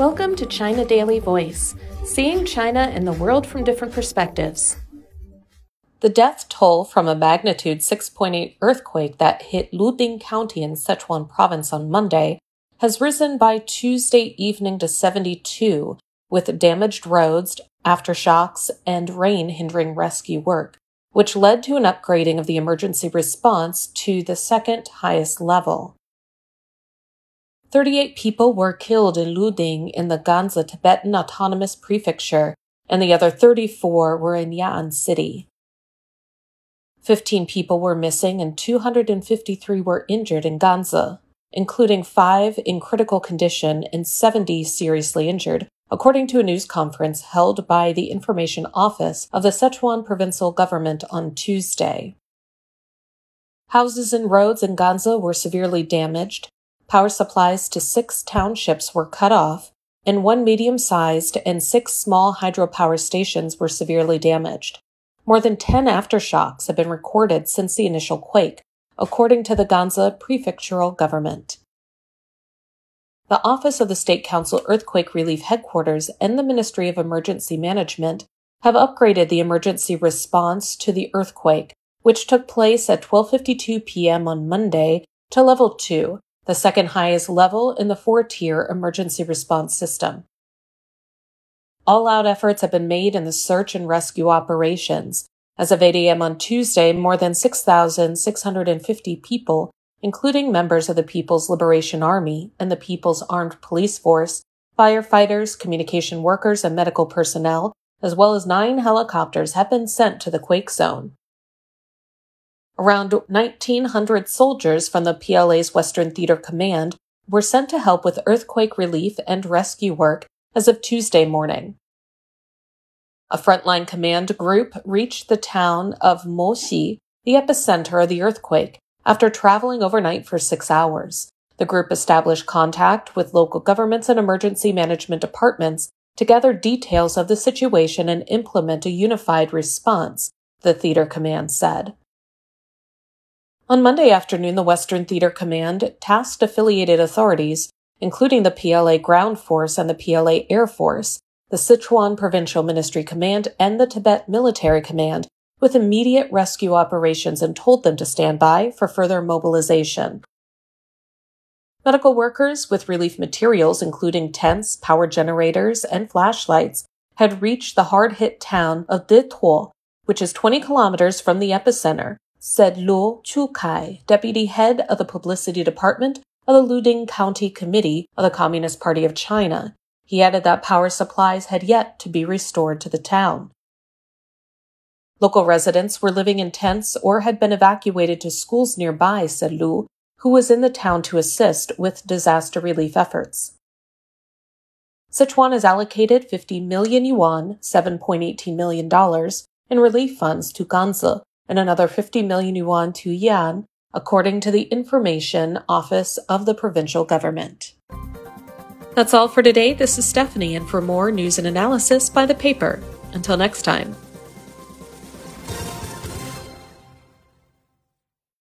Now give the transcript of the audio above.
Welcome to China Daily Voice, seeing China and the world from different perspectives. The death toll from a magnitude 6.8 earthquake that hit Luding County in Sichuan province on Monday has risen by Tuesday evening to 72, with damaged roads, aftershocks, and rain hindering rescue work, which led to an upgrading of the emergency response to the second highest level. 38 people were killed in Luding in the Ganzi Tibetan Autonomous Prefecture, and the other 34 were in Ya'an City. 15 people were missing and 253 were injured in Ganzi, including five in critical condition and 70 seriously injured, according to a news conference held by the Information Office of the Sichuan provincial government on Tuesday. Houses and roads in Ganzi were severely damaged, power supplies to six townships were cut off, and one medium sized and six small hydropower stations were severely damaged. More than 10 aftershocks have been recorded since the initial quake, according to the Ganzi prefectural government. The Office of the State Council Earthquake Relief Headquarters and the Ministry of Emergency Management have upgraded the emergency response to the earthquake, which took place at 12:52 p.m. on Monday, to level 2 the second highest level in the four tier emergency response system. All out efforts have been made in the search and rescue operations. As of 8 a.m. on Tuesday, more than 6,650 people, including members of the People's Liberation Army and the People's Armed Police Force, firefighters, communication workers, and medical personnel, as well as nine helicopters, have been sent to the quake zone. Around 1,900 soldiers from the PLA's Western Theater Command were sent to help with earthquake relief and rescue work as of Tuesday morning. A frontline command group reached the town of Moxi, the epicenter of the earthquake, after traveling overnight for six hours. The group established contact with local governments and emergency management departments to gather details of the situation and implement a unified response, the theater command said. On Monday afternoon, the Western Theater Command tasked affiliated authorities, including the PLA Ground Force and the PLA Air Force, the Sichuan Provincial Military Command, and the Tibet Military Command, with immediate rescue operations and told them to stand by for further mobilization. Medical workers with relief materials, including tents, power generators, and flashlights, had reached the hard hit town of Detuo, which is 20 kilometers from the epicenter, said Luo Chukai, deputy head of the publicity department of the Luding County Committee of the Communist Party of China. He added that power supplies had yet to be restored to the town. Local residents were living in tents or had been evacuated to schools nearby, said Lu, who was in the town to assist with disaster relief efforts. Sichuan has allocated 50 million yuan, $7.18 million, in relief funds to Ganzi, and another 50 million yuan to Ya'an, according to the Information Office of the provincial government. That's all for today. This is Stephanie, and for more news and analysis by the paper. Until next time.